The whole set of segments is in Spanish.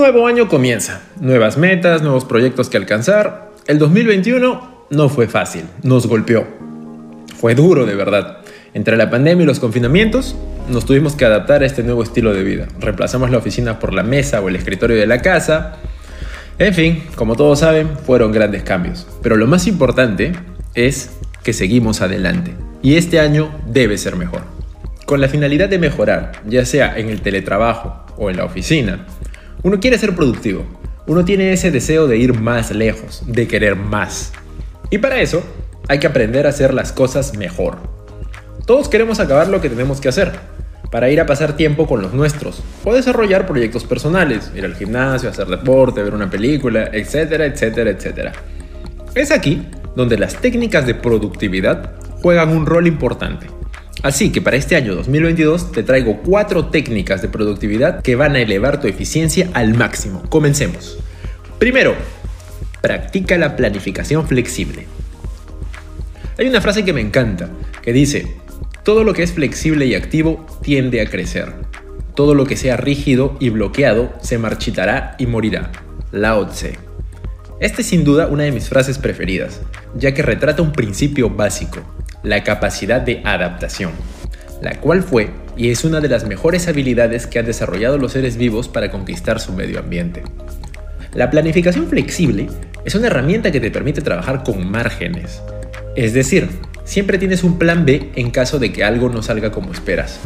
nuevo año comienza, nuevas metas, nuevos proyectos que alcanzar. El 2021 no fue fácil, nos golpeó. Fue duro de verdad. Entre la pandemia y los confinamientos, nos tuvimos que adaptar a este nuevo estilo de vida. Reemplazamos la oficina por la mesa o el escritorio de la casa. En fin, como todos saben, fueron grandes cambios. Pero lo más importante es que seguimos adelante. Y este año debe ser mejor. Con la finalidad de mejorar, ya sea en el teletrabajo o en la oficina, uno quiere ser productivo. Uno tiene ese deseo de ir más lejos, de querer más. Y para eso hay que aprender a hacer las cosas mejor. Todos queremos acabar lo que tenemos que hacer, para ir a pasar tiempo con los nuestros, o desarrollar proyectos personales, ir al gimnasio, hacer deporte, ver una película, etcétera, etcétera, etcétera. Es aquí donde las técnicas de productividad juegan un rol importante. Así que para este año 2022 te traigo cuatro técnicas de productividad que van a elevar tu eficiencia al máximo. Comencemos. Primero, practica la planificación flexible. Hay una frase que me encanta, que dice, todo lo que es flexible y activo tiende a crecer. Todo lo que sea rígido y bloqueado se marchitará y morirá. Lao Tse. Esta es sin duda una de mis frases preferidas, ya que retrata un principio básico, la capacidad de adaptación, la cual fue y es una de las mejores habilidades que han desarrollado los seres vivos para conquistar su medio ambiente. La planificación flexible es una herramienta que te permite trabajar con márgenes, es decir, siempre tienes un plan B en caso de que algo no salga como esperas.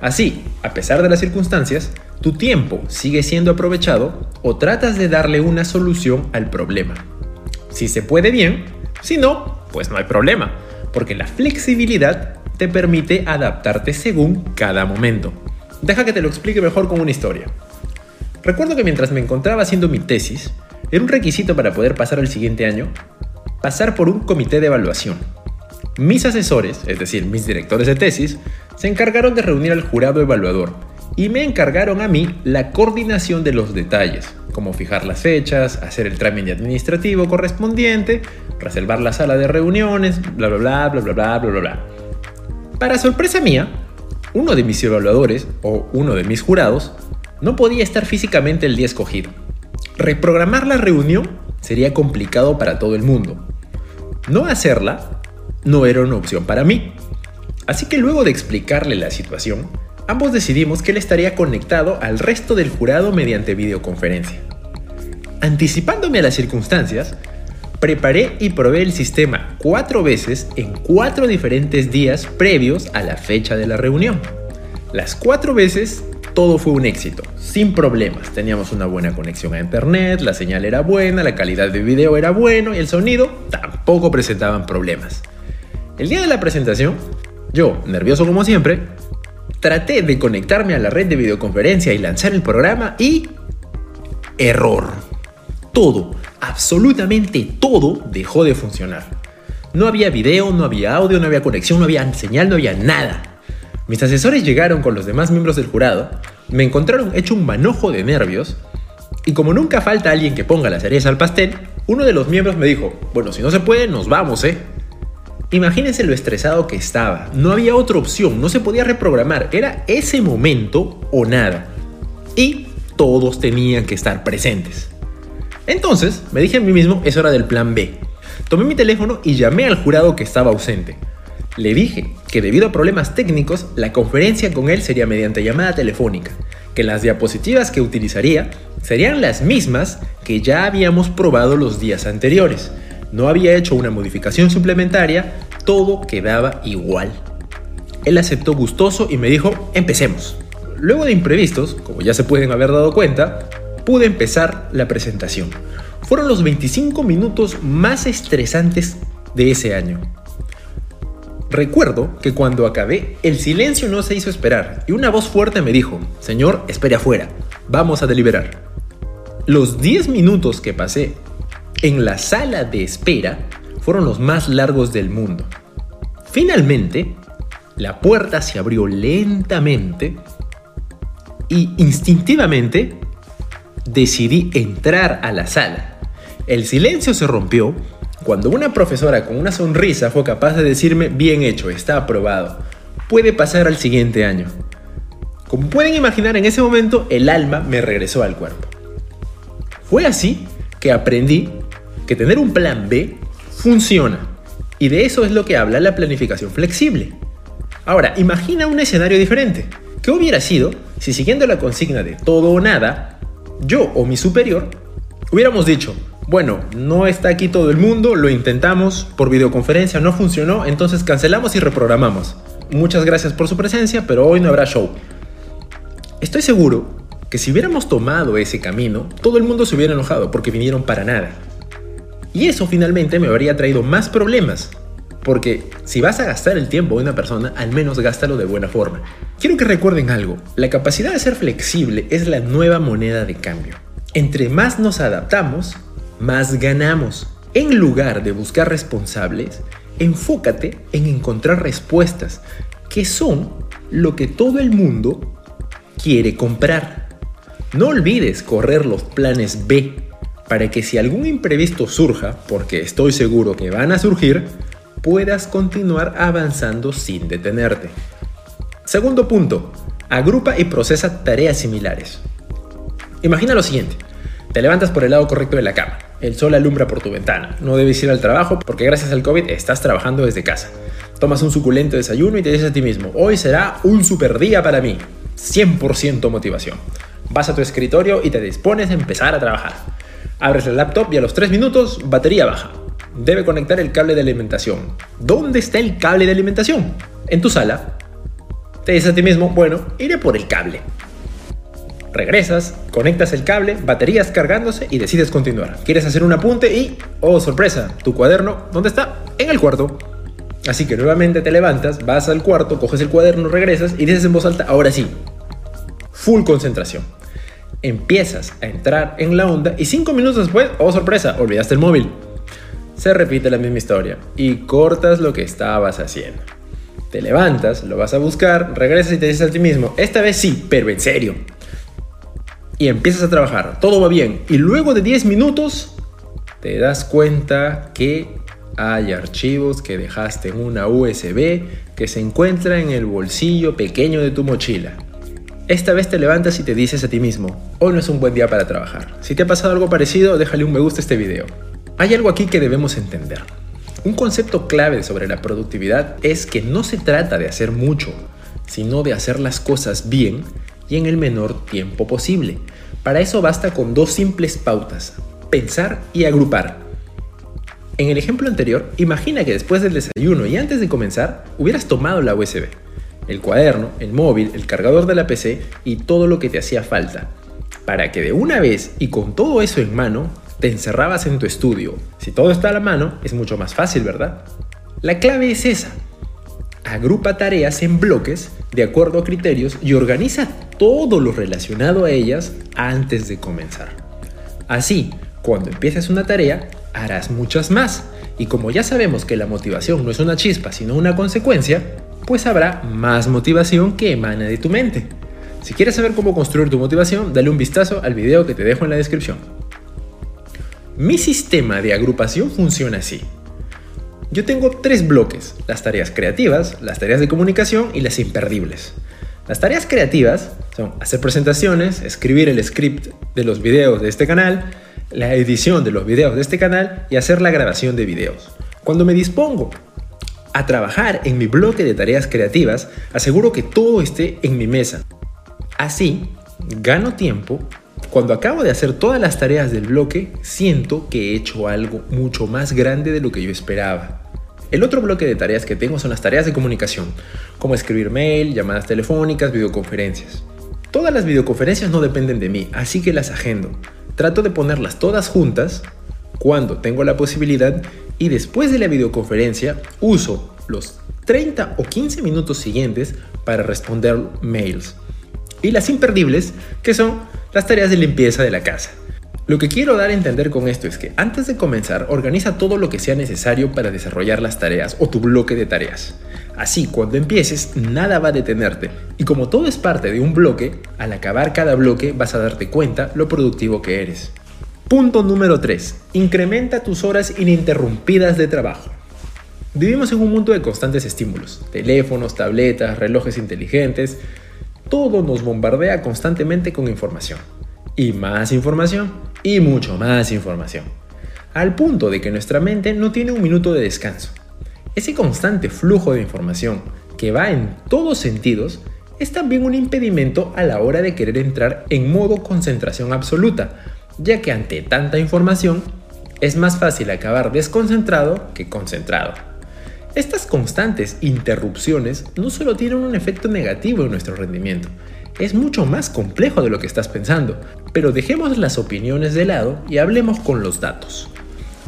Así, a pesar de las circunstancias, tu tiempo sigue siendo aprovechado o tratas de darle una solución al problema. Si se puede bien, si no, pues no hay problema porque la flexibilidad te permite adaptarte según cada momento. Deja que te lo explique mejor con una historia. Recuerdo que mientras me encontraba haciendo mi tesis, era un requisito para poder pasar al siguiente año pasar por un comité de evaluación. Mis asesores, es decir, mis directores de tesis, se encargaron de reunir al jurado evaluador y me encargaron a mí la coordinación de los detalles, como fijar las fechas, hacer el trámite administrativo correspondiente, reservar la sala de reuniones, bla bla bla bla bla bla bla bla. Para sorpresa mía, uno de mis evaluadores o uno de mis jurados no podía estar físicamente el día escogido. Reprogramar la reunión sería complicado para todo el mundo. No hacerla no era una opción para mí. Así que luego de explicarle la situación, ambos decidimos que él estaría conectado al resto del jurado mediante videoconferencia. Anticipándome a las circunstancias, preparé y probé el sistema cuatro veces en cuatro diferentes días previos a la fecha de la reunión. Las cuatro veces todo fue un éxito, sin problemas. Teníamos una buena conexión a internet, la señal era buena, la calidad de video era bueno y el sonido tampoco presentaban problemas. El día de la presentación, yo, nervioso como siempre, Traté de conectarme a la red de videoconferencia y lanzar el programa y... Error. Todo, absolutamente todo dejó de funcionar. No había video, no había audio, no había conexión, no había señal, no había nada. Mis asesores llegaron con los demás miembros del jurado, me encontraron hecho un manojo de nervios y como nunca falta alguien que ponga la cereza al pastel, uno de los miembros me dijo, bueno, si no se puede, nos vamos, ¿eh? Imagínense lo estresado que estaba. No había otra opción, no se podía reprogramar. Era ese momento o nada. Y todos tenían que estar presentes. Entonces me dije a mí mismo, eso era del plan B. Tomé mi teléfono y llamé al jurado que estaba ausente. Le dije que debido a problemas técnicos, la conferencia con él sería mediante llamada telefónica, que las diapositivas que utilizaría serían las mismas que ya habíamos probado los días anteriores, no había hecho una modificación suplementaria, todo quedaba igual. Él aceptó gustoso y me dijo, empecemos. Luego de imprevistos, como ya se pueden haber dado cuenta, pude empezar la presentación. Fueron los 25 minutos más estresantes de ese año. Recuerdo que cuando acabé, el silencio no se hizo esperar y una voz fuerte me dijo, Señor, espere afuera, vamos a deliberar. Los 10 minutos que pasé en la sala de espera fueron los más largos del mundo. Finalmente, la puerta se abrió lentamente y instintivamente decidí entrar a la sala. El silencio se rompió cuando una profesora con una sonrisa fue capaz de decirme, bien hecho, está aprobado, puede pasar al siguiente año. Como pueden imaginar, en ese momento el alma me regresó al cuerpo. Fue así que aprendí que tener un plan B funciona. Y de eso es lo que habla la planificación flexible. Ahora, imagina un escenario diferente. ¿Qué hubiera sido si siguiendo la consigna de todo o nada, yo o mi superior hubiéramos dicho, bueno, no está aquí todo el mundo, lo intentamos por videoconferencia, no funcionó, entonces cancelamos y reprogramamos. Muchas gracias por su presencia, pero hoy no habrá show. Estoy seguro que si hubiéramos tomado ese camino, todo el mundo se hubiera enojado porque vinieron para nada. Y eso finalmente me habría traído más problemas, porque si vas a gastar el tiempo de una persona, al menos gástalo de buena forma. Quiero que recuerden algo, la capacidad de ser flexible es la nueva moneda de cambio. Entre más nos adaptamos, más ganamos. En lugar de buscar responsables, enfócate en encontrar respuestas, que son lo que todo el mundo quiere comprar. No olvides correr los planes B para que si algún imprevisto surja, porque estoy seguro que van a surgir, puedas continuar avanzando sin detenerte. Segundo punto, agrupa y procesa tareas similares. Imagina lo siguiente, te levantas por el lado correcto de la cama, el sol alumbra por tu ventana, no debes ir al trabajo porque gracias al COVID estás trabajando desde casa. Tomas un suculento desayuno y te dices a ti mismo, hoy será un super día para mí, 100% motivación. Vas a tu escritorio y te dispones a empezar a trabajar. Abres el laptop y a los 3 minutos, batería baja debe conectar el cable de alimentación. ¿Dónde está el cable de alimentación? En tu sala. Te dices a ti mismo, bueno, iré por el cable. Regresas, conectas el cable, baterías cargándose y decides continuar. Quieres hacer un apunte y, oh sorpresa, tu cuaderno, ¿dónde está? En el cuarto. Así que nuevamente te levantas, vas al cuarto, coges el cuaderno, regresas y dices en voz alta, ahora sí, full concentración. Empiezas a entrar en la onda y cinco minutos después, oh sorpresa, olvidaste el móvil se repite la misma historia y cortas lo que estabas haciendo. Te levantas, lo vas a buscar, regresas y te dices a ti mismo, esta vez sí, pero en serio. Y empiezas a trabajar, todo va bien. Y luego de 10 minutos te das cuenta que hay archivos que dejaste en una USB que se encuentra en el bolsillo pequeño de tu mochila. Esta vez te levantas y te dices a ti mismo, hoy no es un buen día para trabajar. Si te ha pasado algo parecido, déjale un me gusta a este video. Hay algo aquí que debemos entender. Un concepto clave sobre la productividad es que no se trata de hacer mucho, sino de hacer las cosas bien y en el menor tiempo posible. Para eso basta con dos simples pautas, pensar y agrupar. En el ejemplo anterior, imagina que después del desayuno y antes de comenzar, hubieras tomado la USB, el cuaderno, el móvil, el cargador de la PC y todo lo que te hacía falta, para que de una vez y con todo eso en mano te encerrabas en tu estudio. Si todo está a la mano, es mucho más fácil, ¿verdad? La clave es esa. Agrupa tareas en bloques de acuerdo a criterios y organiza todo lo relacionado a ellas antes de comenzar. Así, cuando empieces una tarea, harás muchas más. Y como ya sabemos que la motivación no es una chispa, sino una consecuencia, pues habrá más motivación que emana de tu mente. Si quieres saber cómo construir tu motivación, dale un vistazo al video que te dejo en la descripción. Mi sistema de agrupación funciona así. Yo tengo tres bloques, las tareas creativas, las tareas de comunicación y las imperdibles. Las tareas creativas son hacer presentaciones, escribir el script de los videos de este canal, la edición de los videos de este canal y hacer la grabación de videos. Cuando me dispongo a trabajar en mi bloque de tareas creativas, aseguro que todo esté en mi mesa. Así, gano tiempo cuando acabo de hacer todas las tareas del bloque, siento que he hecho algo mucho más grande de lo que yo esperaba. El otro bloque de tareas que tengo son las tareas de comunicación, como escribir mail, llamadas telefónicas, videoconferencias. Todas las videoconferencias no dependen de mí, así que las agendo. Trato de ponerlas todas juntas cuando tengo la posibilidad y después de la videoconferencia uso los 30 o 15 minutos siguientes para responder mails. Y las imperdibles, que son las tareas de limpieza de la casa. Lo que quiero dar a entender con esto es que antes de comenzar, organiza todo lo que sea necesario para desarrollar las tareas o tu bloque de tareas. Así, cuando empieces, nada va a detenerte. Y como todo es parte de un bloque, al acabar cada bloque vas a darte cuenta lo productivo que eres. Punto número 3. Incrementa tus horas ininterrumpidas de trabajo. Vivimos en un mundo de constantes estímulos. Teléfonos, tabletas, relojes inteligentes, todo nos bombardea constantemente con información. Y más información y mucho más información, al punto de que nuestra mente no tiene un minuto de descanso. Ese constante flujo de información que va en todos sentidos es también un impedimento a la hora de querer entrar en modo concentración absoluta, ya que ante tanta información es más fácil acabar desconcentrado que concentrado. Estas constantes interrupciones no solo tienen un efecto negativo en nuestro rendimiento, es mucho más complejo de lo que estás pensando, pero dejemos las opiniones de lado y hablemos con los datos.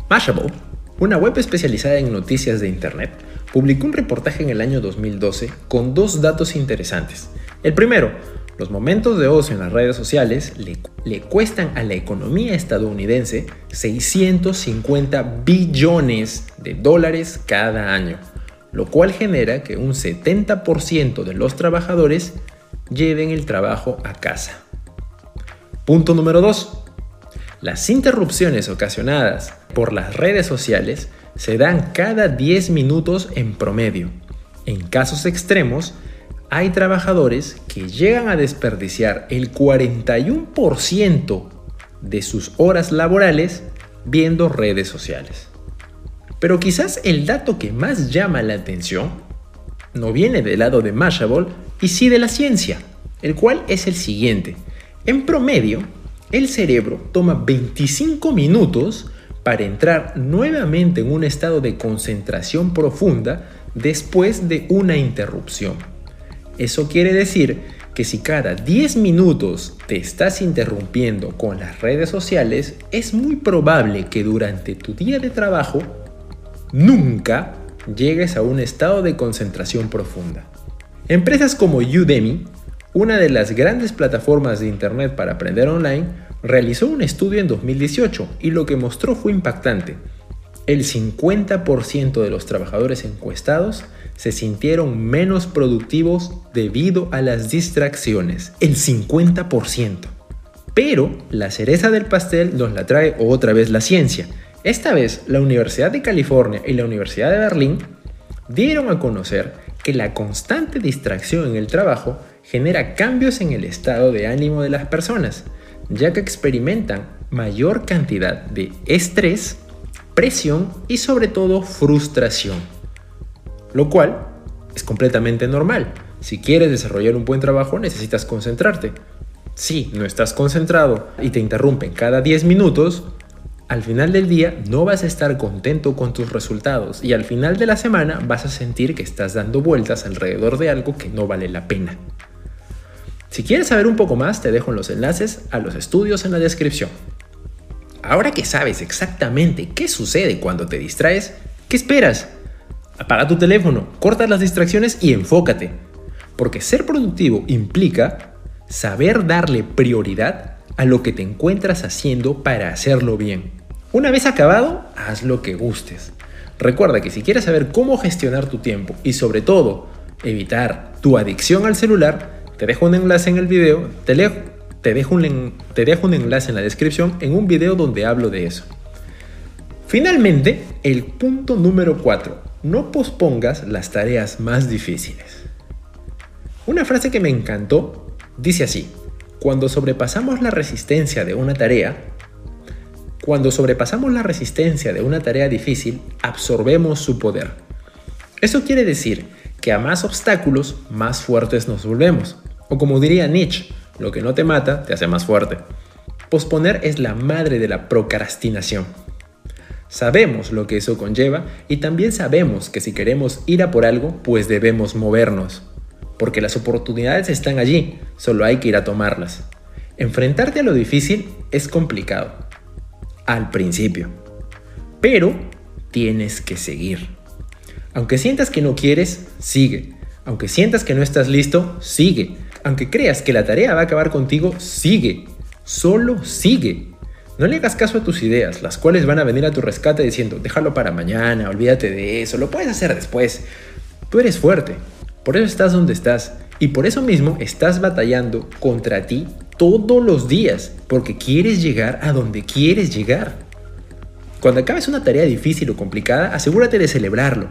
Mashable, una web especializada en noticias de Internet, publicó un reportaje en el año 2012 con dos datos interesantes. El primero, los momentos de ocio en las redes sociales le, cuestan a la economía estadounidense 650 billones de dólares cada año, lo cual genera que un 70% de los trabajadores lleven el trabajo a casa. Punto número 2. Las interrupciones ocasionadas por las redes sociales se dan cada 10 minutos en promedio. En casos extremos, hay trabajadores que llegan a desperdiciar el 41% de sus horas laborales viendo redes sociales. Pero quizás el dato que más llama la atención no viene del lado de Mashable y sí de la ciencia, el cual es el siguiente. En promedio, el cerebro toma 25 minutos para entrar nuevamente en un estado de concentración profunda después de una interrupción. Eso quiere decir que si cada 10 minutos te estás interrumpiendo con las redes sociales, es muy probable que durante tu día de trabajo nunca llegues a un estado de concentración profunda. Empresas como Udemy, una de las grandes plataformas de Internet para aprender online, realizó un estudio en 2018 y lo que mostró fue impactante. El 50% de los trabajadores encuestados se sintieron menos productivos debido a las distracciones. El 50%. Pero la cereza del pastel nos la trae otra vez la ciencia. Esta vez la Universidad de California y la Universidad de Berlín dieron a conocer que la constante distracción en el trabajo genera cambios en el estado de ánimo de las personas, ya que experimentan mayor cantidad de estrés, presión y sobre todo frustración. Lo cual es completamente normal. Si quieres desarrollar un buen trabajo necesitas concentrarte. Si no estás concentrado y te interrumpen cada 10 minutos, al final del día no vas a estar contento con tus resultados y al final de la semana vas a sentir que estás dando vueltas alrededor de algo que no vale la pena. Si quieres saber un poco más, te dejo los enlaces a los estudios en la descripción. Ahora que sabes exactamente qué sucede cuando te distraes, ¿qué esperas? Apaga tu teléfono, corta las distracciones y enfócate. Porque ser productivo implica saber darle prioridad a lo que te encuentras haciendo para hacerlo bien. Una vez acabado, haz lo que gustes. Recuerda que si quieres saber cómo gestionar tu tiempo y sobre todo evitar tu adicción al celular, te dejo un enlace en el video, te, dejo un, te dejo un enlace en la descripción en un video donde hablo de eso. Finalmente, el punto número 4. No pospongas las tareas más difíciles. Una frase que me encantó dice así, cuando sobrepasamos la resistencia de una tarea, cuando sobrepasamos la resistencia de una tarea difícil, absorbemos su poder. Eso quiere decir que a más obstáculos, más fuertes nos volvemos. O como diría Nietzsche, lo que no te mata te hace más fuerte. Posponer es la madre de la procrastinación. Sabemos lo que eso conlleva y también sabemos que si queremos ir a por algo, pues debemos movernos. Porque las oportunidades están allí, solo hay que ir a tomarlas. Enfrentarte a lo difícil es complicado. Al principio. Pero tienes que seguir. Aunque sientas que no quieres, sigue. Aunque sientas que no estás listo, sigue. Aunque creas que la tarea va a acabar contigo, sigue. Solo sigue. No le hagas caso a tus ideas, las cuales van a venir a tu rescate diciendo, déjalo para mañana, olvídate de eso, lo puedes hacer después. Tú eres fuerte, por eso estás donde estás y por eso mismo estás batallando contra ti todos los días, porque quieres llegar a donde quieres llegar. Cuando acabes una tarea difícil o complicada, asegúrate de celebrarlo,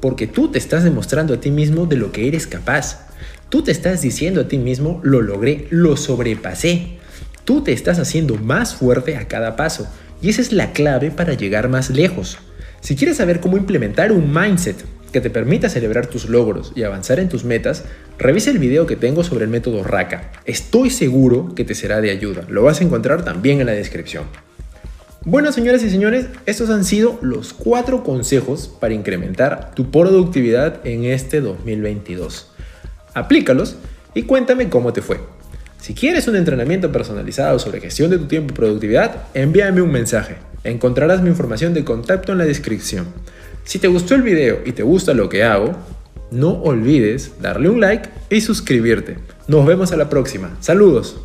porque tú te estás demostrando a ti mismo de lo que eres capaz. Tú te estás diciendo a ti mismo, lo logré, lo sobrepasé. Tú te estás haciendo más fuerte a cada paso y esa es la clave para llegar más lejos. Si quieres saber cómo implementar un mindset que te permita celebrar tus logros y avanzar en tus metas, revisa el video que tengo sobre el método RACA. Estoy seguro que te será de ayuda. Lo vas a encontrar también en la descripción. Bueno, señoras y señores, estos han sido los cuatro consejos para incrementar tu productividad en este 2022. Aplícalos y cuéntame cómo te fue. Si quieres un entrenamiento personalizado sobre gestión de tu tiempo y productividad, envíame un mensaje. Encontrarás mi información de contacto en la descripción. Si te gustó el video y te gusta lo que hago, no olvides darle un like y suscribirte. Nos vemos a la próxima. Saludos.